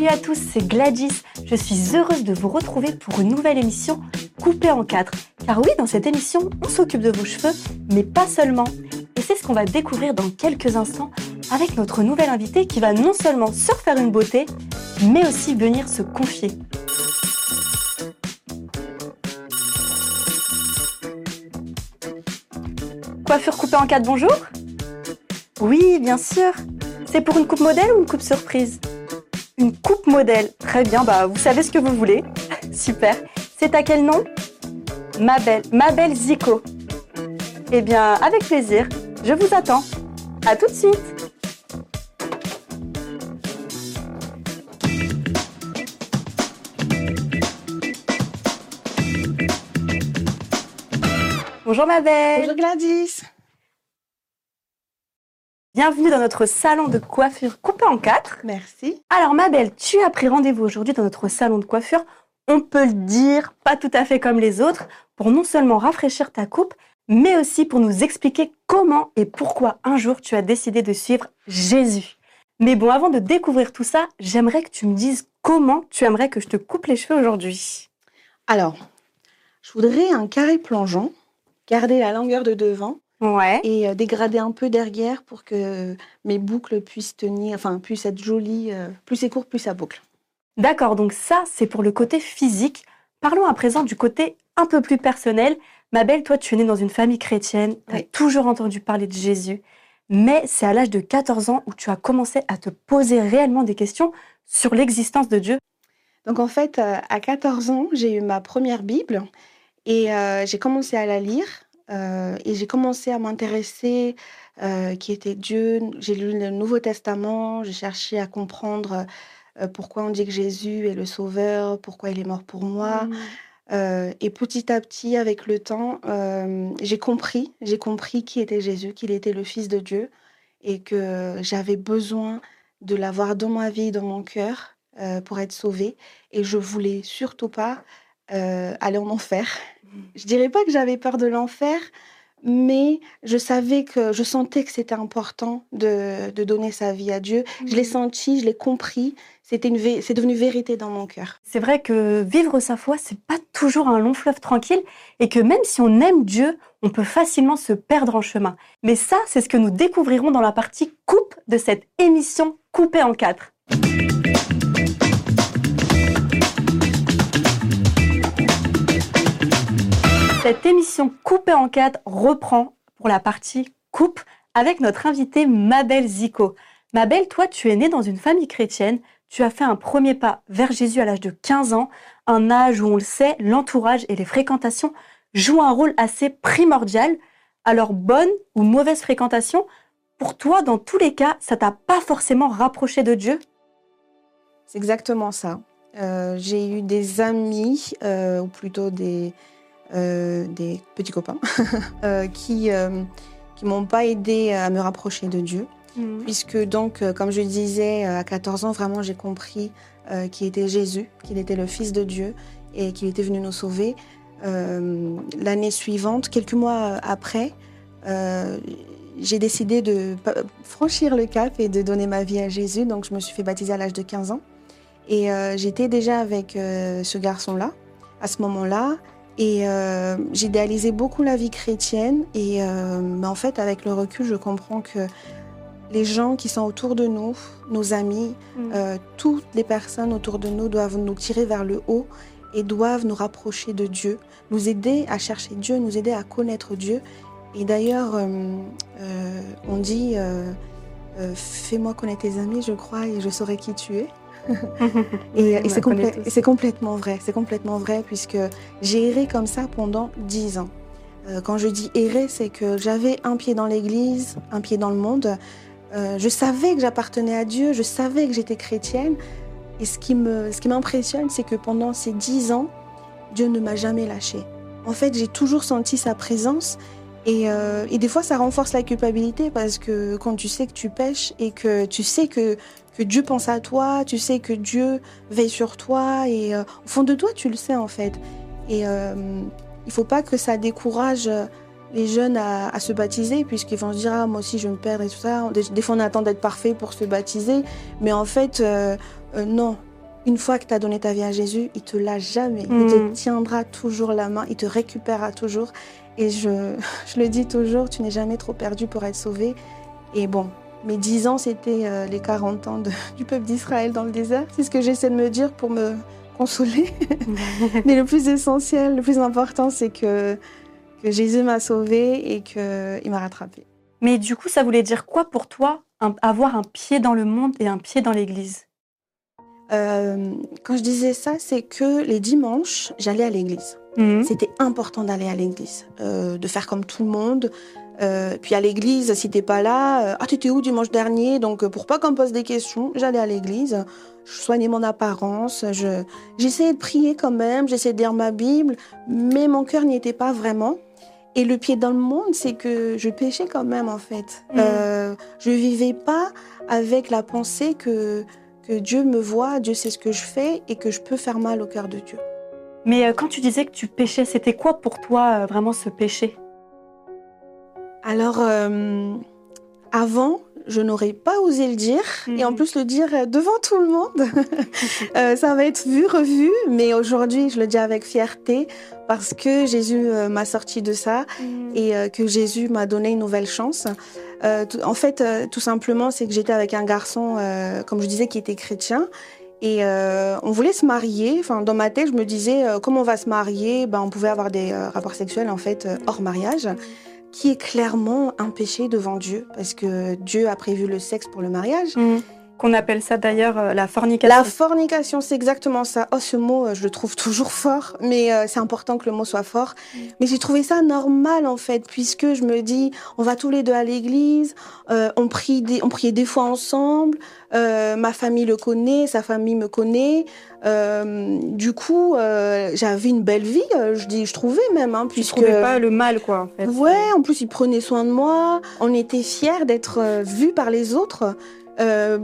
Salut à tous, c'est Gladys. Je suis heureuse de vous retrouver pour une nouvelle émission coupée en quatre. Car oui, dans cette émission, on s'occupe de vos cheveux, mais pas seulement. Et c'est ce qu'on va découvrir dans quelques instants avec notre nouvelle invitée qui va non seulement se refaire une beauté, mais aussi venir se confier. Coiffure coupée en quatre, bonjour Oui, bien sûr. C'est pour une coupe modèle ou une coupe surprise? Une coupe modèle. Très bien, bah vous savez ce que vous voulez. Super. C'est à quel nom? Ma belle, ma belle Zico. Eh bien, avec plaisir. Je vous attends. À tout de suite. Bonjour ma belle. Bonjour Gladys. Bienvenue dans notre salon de coiffure coupé en quatre. Merci. Alors ma belle, tu as pris rendez-vous aujourd'hui dans notre salon de coiffure. On peut le dire, pas tout à fait comme les autres, pour non seulement rafraîchir ta coupe, mais aussi pour nous expliquer comment et pourquoi un jour tu as décidé de suivre Jésus. Mais bon, avant de découvrir tout ça, j'aimerais que tu me dises comment tu aimerais que je te coupe les cheveux aujourd'hui. Alors, je voudrais un carré plongeant, garder la longueur de devant Ouais. et euh, dégrader un peu derrière pour que mes boucles puissent tenir, enfin puissent être jolies. euh, plus c'est court, plus ça boucle. D'accord, donc ça, c'est pour le côté physique. Parlons à présent du côté un peu plus personnel. Ma belle, toi, tu es née dans une famille chrétienne, tu as Oui. toujours entendu parler de Jésus, mais c'est à l'âge de 14 ans où tu as commencé à te poser réellement des questions sur l'existence de Dieu. Donc en fait, euh, à 14 ans, j'ai eu ma première Bible et euh, j'ai commencé à la lire euh, et j'ai commencé à m'intéresser euh, qui était Dieu. J'ai lu le Nouveau Testament, j'ai cherché à comprendre euh, pourquoi on dit que Jésus est le Sauveur, pourquoi il est mort pour moi. Euh, et petit à petit, avec le temps, j'ai compris, j'ai compris qui était Jésus, qu'il était le Fils de Dieu et que j'avais besoin de l'avoir dans ma vie, dans mon cœur, pour être sauvée. Et je voulais surtout pas aller en enfer. Je dirais pas que j'avais peur de l'enfer, mais je savais que je sentais que c'était important de, de donner sa vie à Dieu. Je l'ai senti, je l'ai compris. C'était une, c'est devenu vérité dans mon cœur. C'est vrai que vivre sa foi, c'est pas toujours un long fleuve tranquille et que même si on aime Dieu, on peut facilement se perdre en chemin. Mais ça, c'est ce que nous découvrirons dans la partie coupe de cette émission coupée en quatre. Cette émission coupée en quatre reprend pour la partie coupe avec notre invitée Mabel Zico. Mabel, toi, tu es née dans une famille chrétienne. Tu as fait un premier pas vers Jésus à l'âge de 15 ans, un âge où on le sait, l'entourage et les fréquentations jouent un rôle assez primordial. Alors, bonne ou mauvaise fréquentation, pour toi, dans tous les cas, ça t'a pas forcément rapproché de Dieu? C'est exactement ça. Euh, j'ai eu des amis, euh, ou plutôt des, euh, des petits copains, euh, qui euh, qui m'ont pas aidé à me rapprocher de Dieu, puisque donc, comme je disais, à 14 ans, vraiment, j'ai compris euh, qui était Jésus, qu'il était le Fils de Dieu et qu'il était venu nous sauver. L'année suivante, quelques mois après, j'ai décidé de franchir le cap et de donner ma vie à Jésus. Donc, je me suis fait baptiser à l'âge de 15 ans. Et euh, j'étais déjà avec euh, ce garçon-là, à ce moment-là. Et euh, j'idéalisais beaucoup la vie chrétienne. Et euh, mais en fait, avec le recul, je comprends que les gens qui sont autour de nous, nos amis, euh, toutes les personnes autour de nous doivent nous tirer vers le haut et doivent nous rapprocher de Dieu, nous aider à chercher Dieu, nous aider à connaître Dieu. Et d'ailleurs, on dit Fais-moi connaître tes amis, je crois, et je saurai qui tu es. Et, c'est complètement vrai, c'est complètement vrai, puisque j'ai erré comme ça pendant dix ans. Euh, quand je dis errer, c'est que j'avais un pied dans l'église, un pied dans le monde. Euh, je savais que j'appartenais à Dieu, je savais que j'étais chrétienne. Et ce qui me, ce m'impressionne, c'est que pendant ces dix ans, Dieu ne m'a jamais lâchée. En fait, j'ai toujours senti sa présence. Et, euh, et des fois, ça renforce la culpabilité parce que quand tu sais que tu pêches et que tu sais que, que Dieu pense à toi, tu sais que Dieu veille sur toi et euh, au fond de toi, tu le sais en fait. Et euh, il faut pas que ça décourage les jeunes à, se baptiser, puisqu'ils vont se dire ah, moi aussi je vais me perdre et tout ça. Des, fois on attend d'être parfait pour se baptiser, mais en fait euh, euh, non. Une fois que tu as donné ta vie à Jésus, il te lâche jamais. Il te mm. tiendra toujours la main, il te récupérera toujours. Et je, je le dis toujours, tu n'es jamais trop perdu pour être sauvé. Et bon, mes 10 ans, c'était euh, les 40 ans du peuple d'Israël dans le désert. C'est ce que j'essaie de me dire pour me consoler. Mais le plus essentiel, le plus important, c'est que que Jésus m'a sauvée et qu'il m'a rattrapée. Mais du coup, ça voulait dire quoi pour toi, avoir un pied dans le monde et un pied dans l'Église? Euh, Quand je disais ça, c'est que les dimanches, j'allais à l'Église. Mhm. C'était important d'aller à l'Église, euh, de faire comme tout le monde. Euh, puis à l'église, si t'es pas là, ah t'étais où dimanche dernier? Donc pour pas qu'on me pose des questions, j'allais à l'église, je soignais mon apparence, je j'essayais de prier quand même, j'essayais de lire ma Bible, mais mon cœur n'y était pas vraiment. Et le pied dans le monde, c'est que je péchais quand même en fait. Je mm. Euh, je vivais pas avec la pensée que, que Dieu me voit, Dieu sait ce que je fais et que je peux faire mal au cœur de Dieu. Mais euh, quand tu disais que tu péchais, c'était quoi pour toi euh, vraiment ce péché? Alors, avant, je n'aurais pas osé le dire, et en mhm. plus le dire devant tout le monde. Euh, ça va être vu, revu, mais aujourd'hui je le dis avec fierté parce que Jésus euh, m'a sorti de ça mhm. et euh, que Jésus m'a donné une nouvelle chance. en fait, tout simplement, c'est que j'étais avec un garçon, comme je disais, qui était chrétien. Et on voulait se marier. Enfin, dans ma tête, je me disais, comment on va se marier? Ben, On pouvait avoir des rapports sexuels en fait hors mariage. Mhm qui est clairement un péché devant Dieu, parce que Dieu a prévu le sexe pour le mariage. Mmh. Qu'on appelle ça d'ailleurs euh, la fornication. La fornication, c'est exactement ça. Oh, ce mot, euh, je le trouve toujours fort, mais euh, c'est important que le mot soit fort. Mmh. Mais j'ai trouvé ça normal en fait, puisque je me dis, on va tous les deux à l'église, on, prie des, on priait des fois ensemble, ma famille le connaît, sa famille me connaît. du coup, j'avais une belle vie, je dis, je trouvais même, hein, puisque. Tu trouvais pas le mal, quoi. En fait. Ouais, en plus, il prenait soin de moi. On était fiers d'être vus par les autres. Euh,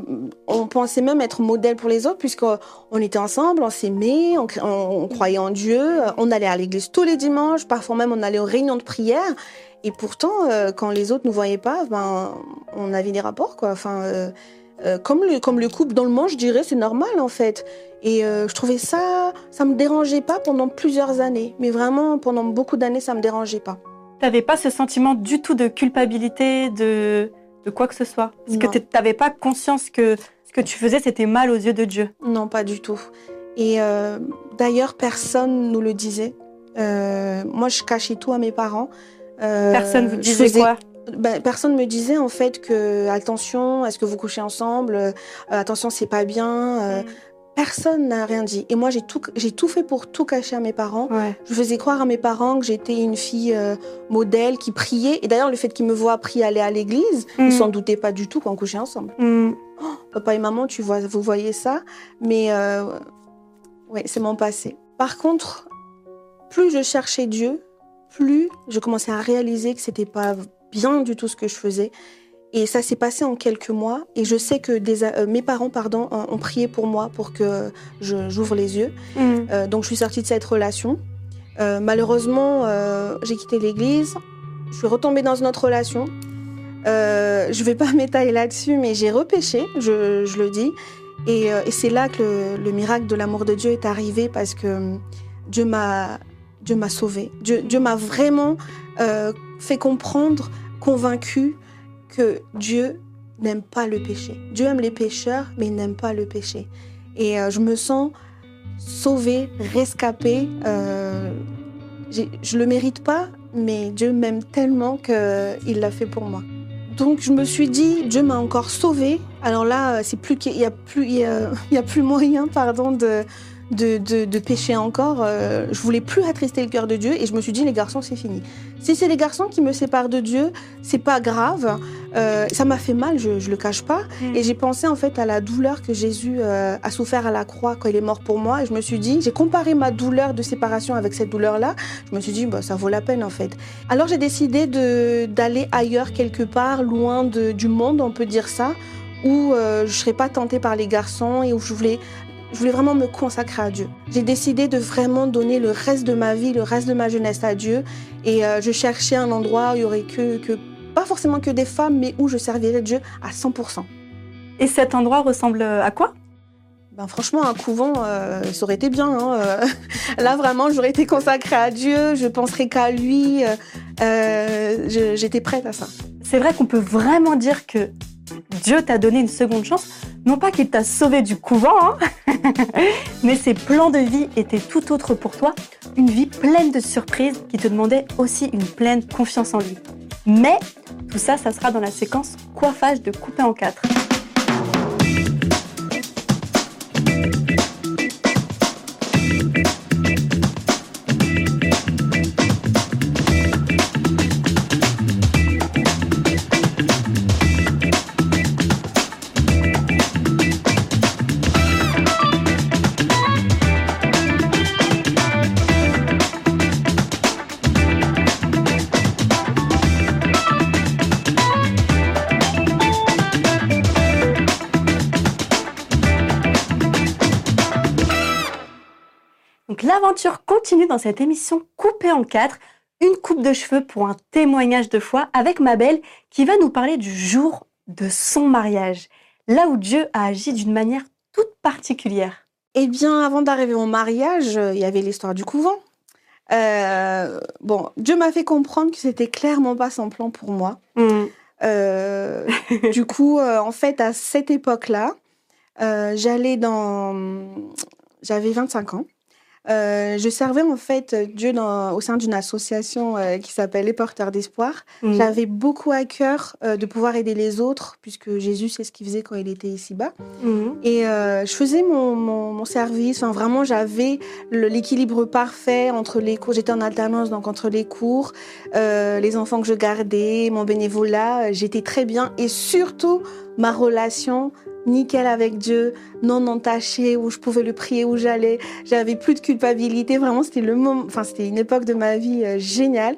on pensait même être modèle pour les autres, puisqu'on était ensemble, on s'aimait, on, croyait en Dieu, on allait à l'église tous les dimanches, parfois même on allait aux réunions de prière. Et pourtant, euh, quand les autres ne nous voyaient pas, ben, on avait des rapports, quoi. Enfin, euh, comme, le, couple dans le monde, je dirais, c'est normal en fait. Et je trouvais ça, ça me dérangeait pas pendant plusieurs années. Mais vraiment, pendant beaucoup d'années, ça me dérangeait pas. T'avais pas ce sentiment du tout de culpabilité, de de quoi que ce soit Parce que tu n'avais pas conscience que ce que tu faisais, c'était mal aux yeux de Dieu Non, pas du tout. Et euh, d'ailleurs, personne nous le disait. Euh, moi, je cachais tout à mes parents. Euh, personne vous disait quoi? Ben, personne me disait en fait que attention, est-ce que vous couchez ensemble? Attention, c'est pas bien. Mm. Personne n'a rien dit. Et moi, j'ai tout, j'ai tout fait pour tout cacher à mes parents. Je faisais croire à mes parents que j'étais une fille euh, modèle qui priait. Et d'ailleurs, le fait qu'ils me voient prier aller à l'église, ils mm. s'en doutaient pas du tout qu'on couchait ensemble. Mm. Oh, papa et maman, tu vois, vous voyez ça. Mais euh, ouais, c'est mon passé. Par contre, plus je cherchais Dieu, plus je commençais à réaliser que c'était pas bien du tout ce que je faisais et ça s'est passé en quelques mois. Et je sais que euh, mes parents pardon, ont, prié pour moi pour que j'ouvre les yeux. Mm. Euh, donc je suis sortie de cette relation. Euh, malheureusement, j'ai quitté l'église. Je suis retombée dans une autre relation. je ne vais pas m'étaler là-dessus, mais j'ai repêché, je, le dis. Et, c'est là que le, miracle de l'amour de Dieu est arrivé parce que Dieu m'a Dieu m'a sauvé. Dieu, Dieu m'a vraiment fait comprendre, convaincu que Dieu n'aime pas le péché. Dieu aime les pécheurs, mais il n'aime pas le péché. Et euh, je me sens sauvée, rescapée. Euh, je le mérite pas, mais Dieu m'aime tellement qu'il l'a fait pour moi. Donc je me suis dit, Dieu m'a encore sauvée. Alors là, c'est plus a il a, il y a plus moyen, pardon, de de, de, pécher encore. Euh, je voulais plus attrister le cœur de Dieu et je me suis dit les garçons c'est fini. Si c'est les garçons qui me séparent de Dieu, c'est pas grave. Euh, ça m'a fait mal, je, je le cache pas. Mm. Et j'ai pensé en fait à la douleur que Jésus euh, a souffert à la croix quand il est mort pour moi. Et je me suis dit, j'ai comparé ma douleur de séparation avec cette douleur-là. Je me suis dit, bah, ça vaut la peine en fait. Alors j'ai décidé d'aller ailleurs quelque part, loin de, du monde, on peut dire ça où je ne serais pas tentée par les garçons et où je voulais je voulais vraiment me consacrer à Dieu. J'ai décidé de vraiment donner le reste de ma vie, le reste de ma jeunesse à Dieu. Et euh, je cherchais un endroit où il y aurait que, que, pas forcément que des femmes, mais où je servirais Dieu à 100%. Et cet endroit ressemble à quoi? Ben franchement, un couvent, euh, ça aurait été bien. Hein, euh. Là, vraiment, j'aurais été consacrée à Dieu, je penserais qu'à lui. Euh, J'étais prête à ça. C'est vrai qu'on peut vraiment dire que Dieu t'a donné une seconde chance. Non pas qu'il t'a sauvé du couvent, hein, mais ses plans de vie étaient tout autres pour toi. Une vie pleine de surprises qui te demandait aussi une pleine confiance en lui. Mais tout ça, ça sera dans la séquence coiffage de couper en quatre. Dans cette émission coupée en quatre, une coupe de cheveux pour un témoignage de foi avec ma belle qui va nous parler du jour de son mariage, là où Dieu a agi d'une manière toute particulière. Eh bien, avant d'arriver au mariage, il y avait l'histoire du couvent. Euh, bon, Dieu m'a fait comprendre que c'était clairement pas son plan pour moi. Mmh. Euh, du coup, euh, en fait, à cette époque-là, j'allais dans, j'avais 25 ans. Euh, je servais en fait Dieu dans, au sein d'une association euh, qui s'appelle Les Porteurs d'Espoir. Mmh. J'avais beaucoup à cœur euh, de pouvoir aider les autres, puisque Jésus, c'est ce qu'il faisait quand il était ici-bas. Mmh. Et je faisais mon, mon, mon service. Enfin, vraiment, j'avais l'équilibre parfait entre les cours. J'étais en alternance, donc entre les cours, les enfants que je gardais, mon bénévolat. J'étais très bien. Et surtout, ma relation nickel avec Dieu, non entaché, où je pouvais le prier où j'allais. J'avais plus de culpabilité. Vraiment, c'était le moment, enfin, c'était une époque de ma vie euh, géniale.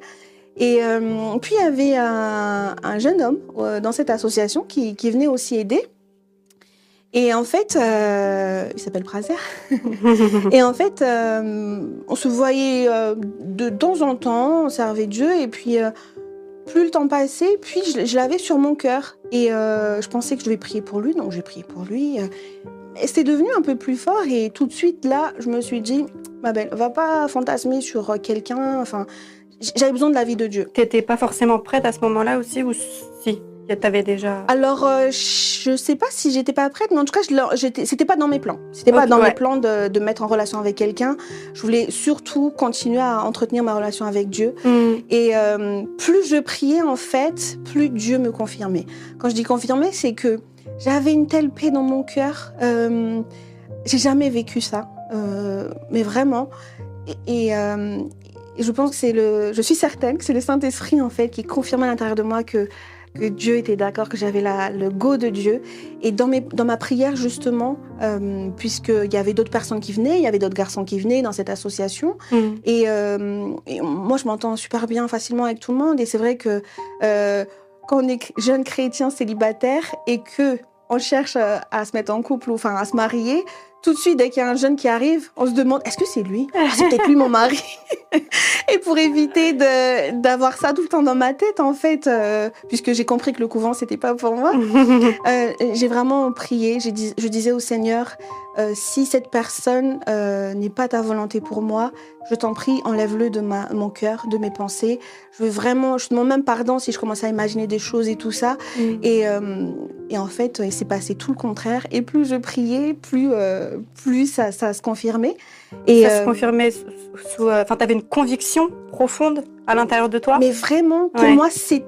Et euh, puis, il y avait un, jeune homme euh, dans cette association qui, venait aussi aider. Et en fait, il s'appelle Prazer. et en fait, on se voyait de temps en temps, on servait Dieu. Et puis, plus le temps passait, puis je, l'avais sur mon cœur. Et euh, je pensais que je devais prier pour lui, donc j'ai prié pour lui. Et c'est devenu un peu plus fort. Et tout de suite, là, je me suis dit, ma belle, va pas fantasmer sur quelqu'un. Enfin, j'avais besoin de la vie de Dieu. T'étais pas forcément prête à ce moment-là aussi, ou si? T'avais déjà. Alors, euh, je sais pas si j'étais pas prête, mais en tout cas, c'était pas dans mes plans. C'était pas dans mes plans de, de, mettre en relation avec quelqu'un. Je voulais surtout continuer à entretenir ma relation avec Dieu. Mm. Et euh, plus je priais, en fait, plus Dieu me confirmait. Quand je dis confirmer, c'est que j'avais une telle paix dans mon cœur. Euh, J'ai jamais vécu ça, euh, mais vraiment. Et, euh, et je pense que c'est le. Je suis certaine que c'est le Saint-Esprit, en fait, qui confirmait à l'intérieur de moi que que Dieu était d'accord, que j'avais le go de Dieu. Et dans, mes, dans ma prière, justement, euh, puisqu'il y avait d'autres personnes qui venaient, il y avait d'autres garçons qui venaient dans cette association. Mm. Euh, et, moi, je m'entends super bien, facilement avec tout le monde. Et c'est vrai que euh, quand on est jeune chrétien célibataire et que on cherche à se mettre en couple ou enfin à se marier, tout de suite, dès qu'il y a un jeune qui arrive, on se demande est-ce que c'est lui? C'est peut-être lui mon mari. et pour éviter d'avoir ça tout le temps dans ma tête, en fait, euh, puisque j'ai compris que le couvent c'était pas pour moi, euh, j'ai vraiment prié. Je disais au Seigneur euh, si cette personne n'est pas ta volonté pour moi, je t'en prie, enlève-le de ma, mon cœur, de mes pensées. Je veux vraiment, je demande même pardon si je commence à imaginer des choses et tout ça. Mm. Et, et, en fait, il s'est passé tout le contraire. Et plus je priais, plus plus ça, ça se confirmait. Et ça se euh, confirmait sous. Euh, enfin, tu avais une conviction profonde à l'intérieur de toi? Mais vraiment, pour moi, c'est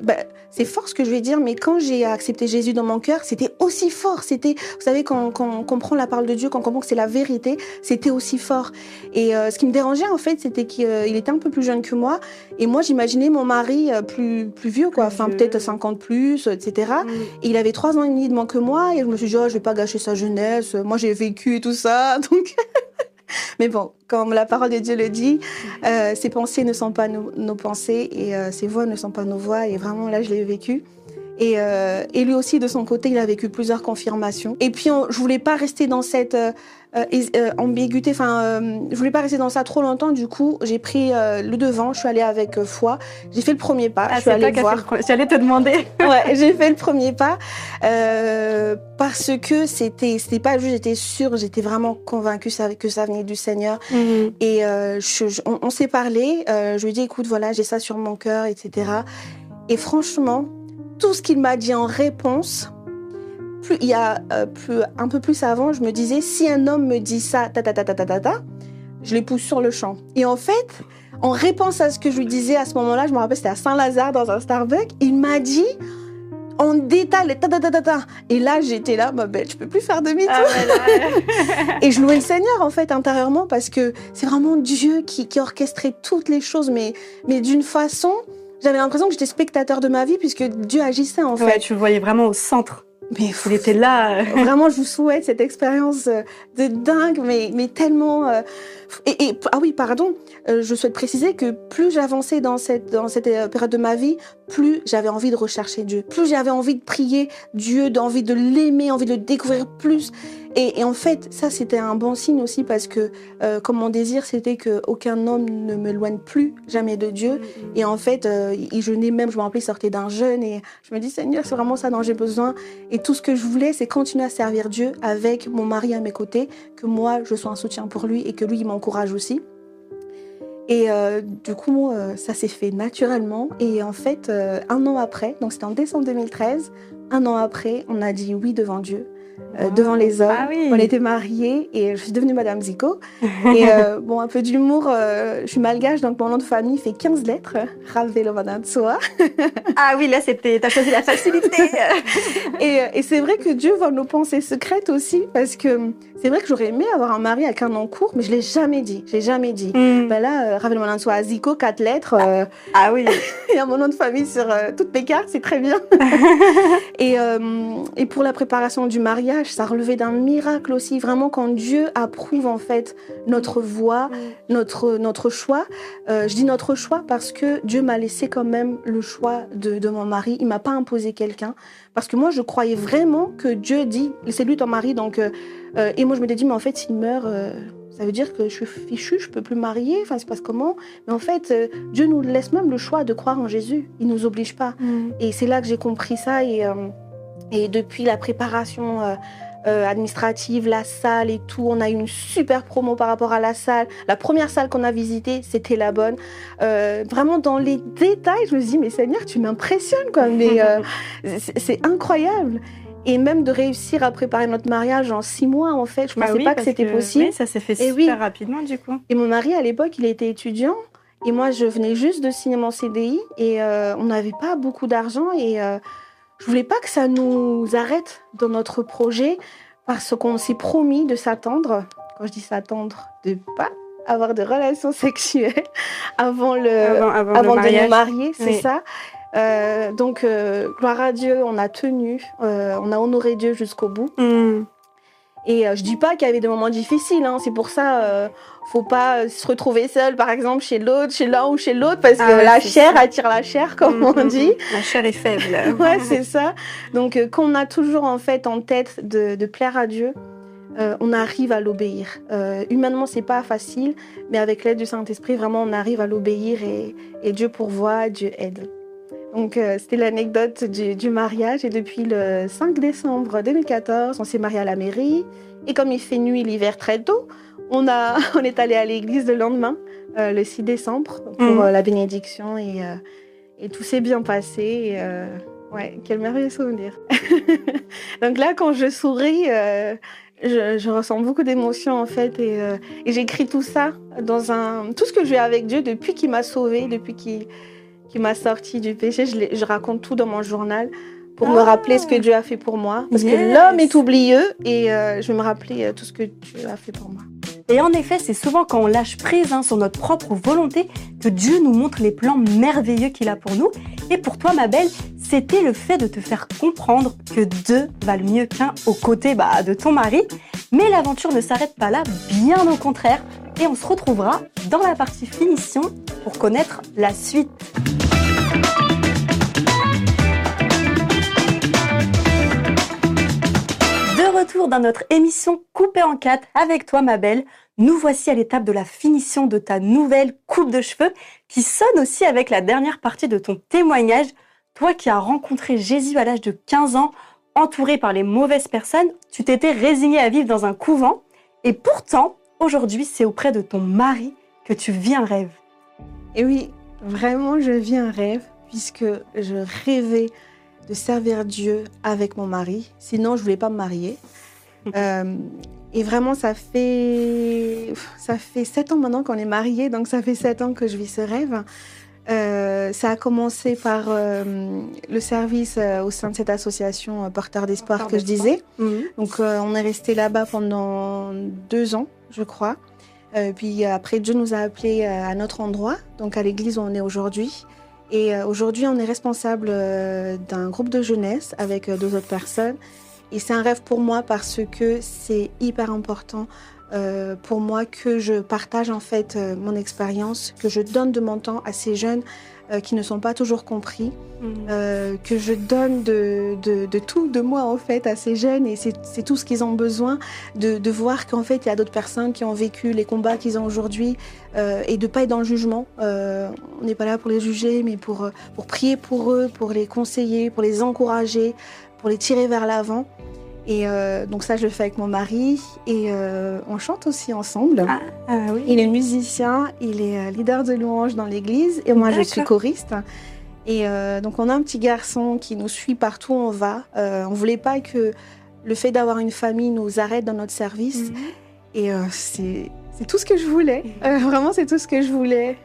bah, c'est fort ce que je vais dire, mais quand j'ai accepté Jésus dans mon cœur, c'était aussi fort. C'était, vous savez, quand, quand, on comprend la parole de Dieu, quand on comprend que c'est la vérité, c'était aussi fort. Et euh, ce qui me dérangeait, en fait, c'était qu'il était un peu plus jeune que moi. Et moi, j'imaginais mon mari plus, plus vieux, quoi. Enfin, peut-être 50 plus, etc. Mm. Et il avait trois ans et demi de moins que moi. Et je me suis dit, oh, je vais pas gâcher sa jeunesse. Moi, j'ai vécu et tout ça. Donc. Mais bon, comme la parole de Dieu le dit, euh, ses pensées ne sont pas nos, pensées et euh, ses voix ne sont pas nos voix. Et vraiment, là, je l'ai vécu. Et, euh, et, lui aussi, de son côté, il a vécu plusieurs confirmations. Et puis, on, je voulais pas rester dans cette euh, euh, ambiguïté. Enfin, je voulais pas rester dans ça trop longtemps. Du coup, j'ai pris le devant. Je suis allée avec foi. J'ai fait le premier pas. Ah, je suis allée voir. J'allais te demander. ouais, j'ai fait le premier pas parce que c'était, c'était pas juste. J'étais sûre. J'étais vraiment convaincue que ça venait du Seigneur. Mhm. Et je, on, on s'est parlé. je lui ai dit, écoute, voilà, j'ai ça sur mon cœur, etc. Et franchement, tout ce qu'il m'a dit en réponse, plus, il y a euh, plus, un peu plus avant, je me disais, si un homme me dit ça, ta ta ta ta ta ta, ta je les pousse sur le champ. Et en fait, en réponse à ce que je lui disais à ce moment-là, je me rappelle, c'était à Saint-Lazare dans un Starbucks, il m'a dit en détail, ta ta ta ta ta. Et là, j'étais là, ma belle, je peux plus faire demi-tour. Ah, et je louais le Seigneur, en fait, intérieurement, parce que c'est vraiment Dieu qui, qui orchestrait toutes les choses, mais, mais d'une façon j'avais l'impression que j'étais spectateur de ma vie puisque Dieu agissait en fait. Ouais, tu le voyais vraiment au centre. Mais il était là. Euh. Vraiment, je vous souhaite cette expérience euh, de dingue, mais, mais tellement. Euh, et, et, ah oui, pardon, je souhaite préciser que plus j'avançais dans cette, dans cette période de ma vie, plus j'avais envie de rechercher Dieu, plus j'avais envie de prier Dieu, d'envie de l'aimer, envie de le découvrir plus. Et, en fait, ça, c'était un bon signe aussi parce que, euh, comme mon désir, c'était qu'aucun homme ne me loigne plus jamais de Dieu. Et en fait, euh, il même, je me rappelais, il sortait d'un jeûne. Et je me dis, Seigneur, c'est vraiment ça dont j'ai besoin. Et tout ce que je voulais, c'est continuer à servir Dieu avec mon mari à mes côtés, que moi, je sois un soutien pour lui et que lui, il m'encourage aussi. Et euh, du coup, ça s'est fait naturellement. Et en fait, un an après, donc c'était en décembre 2013, un an après, on a dit oui devant Dieu. Euh, devant les hommes. Ah on était mariés et je suis devenue Madame Zico. et euh, bon, un peu d'humour, euh, je suis malgache, donc mon nom de famille fait 15 lettres, Ravelo Soa. ah oui, là, c'était, t'as choisi la facilité. et, et c'est vrai que Dieu voit nos pensées secrètes aussi, parce que c'est vrai que j'aurais aimé avoir un mari avec un nom court, mais je l'ai jamais dit. J'ai jamais dit. Mm. Ben là, Ravelo Soa, Zico, 4 lettres. ah oui. Il y a mon nom de famille sur toutes mes cartes, c'est très bien. et, et pour la préparation du mariage, ça relevait d'un miracle aussi, vraiment quand Dieu approuve en fait notre voix, notre, notre choix. Euh, je dis notre choix parce que Dieu m'a laissé quand même le choix de, de mon mari. Il m'a pas imposé quelqu'un parce que moi je croyais vraiment que Dieu dit c'est lui ton mari donc euh, euh, et moi je m'étais dit mais en fait s'il meurt ça veut dire que je suis fichue, je peux plus marier, enfin, c'est passe comment? Mais en fait, Dieu nous laisse même le choix de croire en Jésus. Il nous oblige pas. Mm. Et c'est là que j'ai compris ça. Et, et depuis la préparation euh, euh, administrative, la salle et tout, on a eu une super promo par rapport à la salle. La première salle qu'on a visitée, c'était la bonne. Euh, vraiment dans les détails, je me dis mais Seigneur, tu m'impressionnes quoi. Mais c'est incroyable. Et même de réussir à préparer notre mariage en six mois, en fait, je ne bah pensais pas que c'était possible. Oui, ça s'est fait super rapidement, du coup. Et mon mari, à l'époque, il était étudiant. Et moi, je venais juste de signer mon CDI. Et on n'avait pas beaucoup d'argent. Et je voulais pas que ça nous arrête dans notre projet parce qu'on s'est promis de s'attendre. Quand je dis s'attendre, de pas avoir de relations sexuelles avant le avant, de nous marier, c'est ça. Euh, donc euh, gloire à Dieu, on a tenu, euh, on a honoré Dieu jusqu'au bout. Mm. Et je dis pas qu'il y avait des moments difficiles, hein, c'est pour ça faut pas se retrouver seul, par exemple, chez l'autre, chez l'un ou chez l'autre, parce ah que la chair attire la chair, comme mm, on mm, dit. Mm. La chair est faible. ouais, c'est ça. Donc, euh, qu'on a toujours en fait en tête de, plaire à Dieu, euh, on arrive à l'obéir. Euh, humainement, c'est pas facile, mais avec l'aide du Saint-Esprit, vraiment, on arrive à l'obéir et, et, Dieu pourvoit, Dieu aide. Donc, euh, c'était l'anecdote du, du, mariage. Et depuis le 5 décembre 2014, on s'est marié à la mairie. Et comme il fait nuit l'hiver très tôt, on, a, on est allé à l'église le lendemain, euh, le 6 décembre, pour mhm. euh, la bénédiction et, et tout s'est bien passé. ouais, quel merveilleux souvenir. Donc là, quand je souris, je, ressens beaucoup d'émotions en fait et, et j'écris tout ça dans un... Tout ce que j'ai avec Dieu depuis qu'il m'a sauvé, depuis qu'il m'a sorti du péché, je, je raconte tout dans mon journal pour me rappeler ce que Dieu a fait pour moi. Parce que l'homme est oublieux et je vais me rappeler tout ce que Dieu a fait pour moi. Et en effet, c'est souvent quand on lâche prise hein, sur notre propre volonté que Dieu nous montre les plans merveilleux qu'il a pour nous. Et pour toi, ma belle, c'était le fait de te faire comprendre que deux valent mieux qu'un aux côtés bah, de ton mari. Mais l'aventure ne s'arrête pas là, bien au contraire. Et on se retrouvera dans la partie finition pour connaître la suite. Retour dans notre émission Coupée en quatre avec toi, ma belle. Nous voici à l'étape de la finition de ta nouvelle coupe de cheveux qui sonne aussi avec la dernière partie de ton témoignage. Toi qui as rencontré Jésus à l'âge de 15 ans, entouré par les mauvaises personnes, tu t'étais résigné à vivre dans un couvent. Et pourtant, aujourd'hui, c'est auprès de ton mari que tu vis un rêve. Et oui, vraiment, je vis un rêve puisque je rêvais de servir Dieu avec mon mari. Sinon, je voulais pas me marier. Euh, et vraiment, ça fait ça fait sept ans maintenant qu'on est mariés, donc ça fait sept ans que je vis ce rêve. Euh, ça a commencé par euh, le service au sein de cette association Porteur d'espoir que je disais. Mhm. Donc, on est resté là-bas pendant deux ans, je crois. puis après, Dieu nous a appelés à notre endroit, donc à l'église où on est aujourd'hui. Et euh, aujourd'hui, on est responsable euh, d'un groupe de jeunesse avec euh, deux autres personnes. Et c'est un rêve pour moi parce que c'est hyper important pour moi que je partage en fait mon expérience, que je donne de mon temps à ces jeunes euh, qui ne sont pas toujours compris, euh, que je donne de, de, tout de moi en fait à ces jeunes et c'est tout ce qu'ils ont besoin de, de voir qu'en fait il y a d'autres personnes qui ont vécu les combats qu'ils ont aujourd'hui euh, et de pas être dans le jugement. on n'est pas là pour les juger mais pour, pour prier pour eux, pour les conseiller, pour les encourager, pour les tirer vers l'avant. Et euh, donc ça, je le fais avec mon mari et euh, on chante aussi ensemble. Ah, ah, oui. Il est musicien, il est euh, leader de louange dans l'église et moi, je suis choriste. Et donc on a un petit garçon qui nous suit partout où on va. on voulait pas que le fait d'avoir une famille nous arrête dans notre service. Mhm. Et c'est tout ce que je voulais. vraiment, c'est tout ce que je voulais.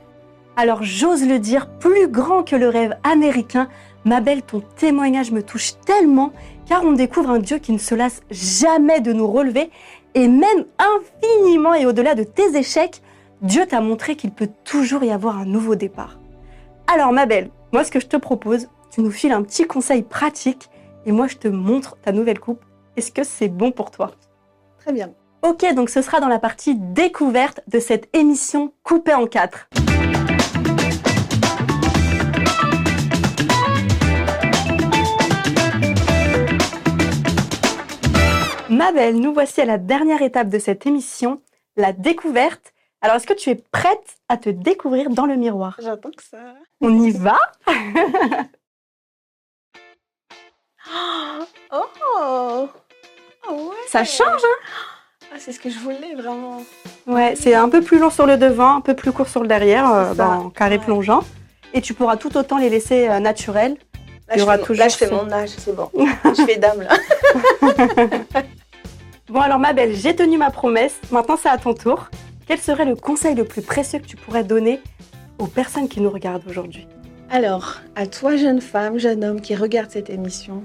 Alors j'ose le dire, plus grand que le rêve américain, ma belle, ton témoignage me touche tellement car on découvre un Dieu qui ne se lasse jamais de nous relever et même infiniment et au-delà de tes échecs, Dieu t'a montré qu'il peut toujours y avoir un nouveau départ. Alors ma belle, moi ce que je te propose, tu nous files un petit conseil pratique et moi je te montre ta nouvelle coupe. Est-ce que c'est bon pour toi? Très bien. Ok, donc ce sera dans la partie découverte de cette émission coupée en quatre. Ma belle, nous voici à la dernière étape de cette émission, la découverte. Alors, est-ce que tu es prête à te découvrir dans le miroir? J'attends que ça. On y va? Oh, oh ouais. Ça change, hein? Ah, C'est ce que je voulais vraiment. Ouais, c'est un peu plus long sur le devant, un peu plus court sur le derrière, euh, en carré plongeant. Et tu pourras tout autant les laisser euh, naturels. Là, je, fais, toujours là je fais mon âge, c'est bon. je fais dame là. Bon alors ma belle, j'ai tenu ma promesse, maintenant c'est à ton tour. Quel serait le conseil le plus précieux que tu pourrais donner aux personnes qui nous regardent aujourd'hui? Alors, à toi jeune femme, jeune homme qui regarde cette émission,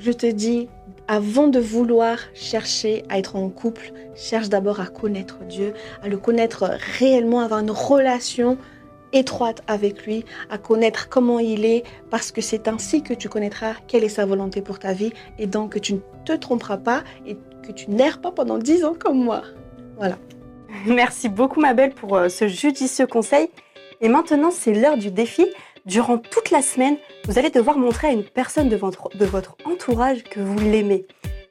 je te dis, avant de vouloir chercher à être en couple, cherche d'abord à connaître Dieu, à le connaître réellement, avoir une relation étroite avec lui, à connaître comment il est, parce que c'est ainsi que tu connaîtras quelle est sa volonté pour ta vie, et donc que tu ne te tromperas pas que tu n'erres pas pendant 10 ans comme moi. Voilà. Merci beaucoup ma belle pour euh, ce judicieux conseil. Et maintenant, c'est l'heure du défi. Durant toute la semaine, vous allez devoir montrer à une personne de votre, de votre entourage que vous l'aimez.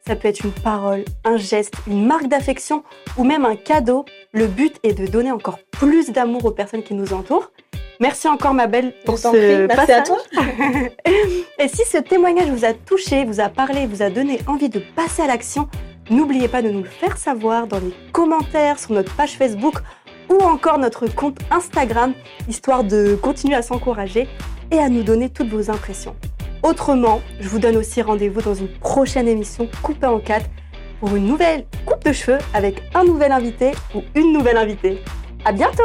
Ça peut être une parole, un geste, une marque d'affection ou même un cadeau. Le but est de donner encore plus d'amour aux personnes qui nous entourent. Merci encore ma belle pour ce Merci à toi. Et si ce témoignage vous a touché, vous a parlé, vous a donné envie de passer à l'action, N'oubliez pas de nous le faire savoir dans les commentaires sur notre page Facebook ou encore notre compte Instagram, histoire de continuer à s'encourager et à nous donner toutes vos impressions. Autrement, je vous donne aussi rendez-vous dans une prochaine émission coupée en quatre pour une nouvelle coupe de cheveux avec un nouvel invité ou une nouvelle invitée. À bientôt!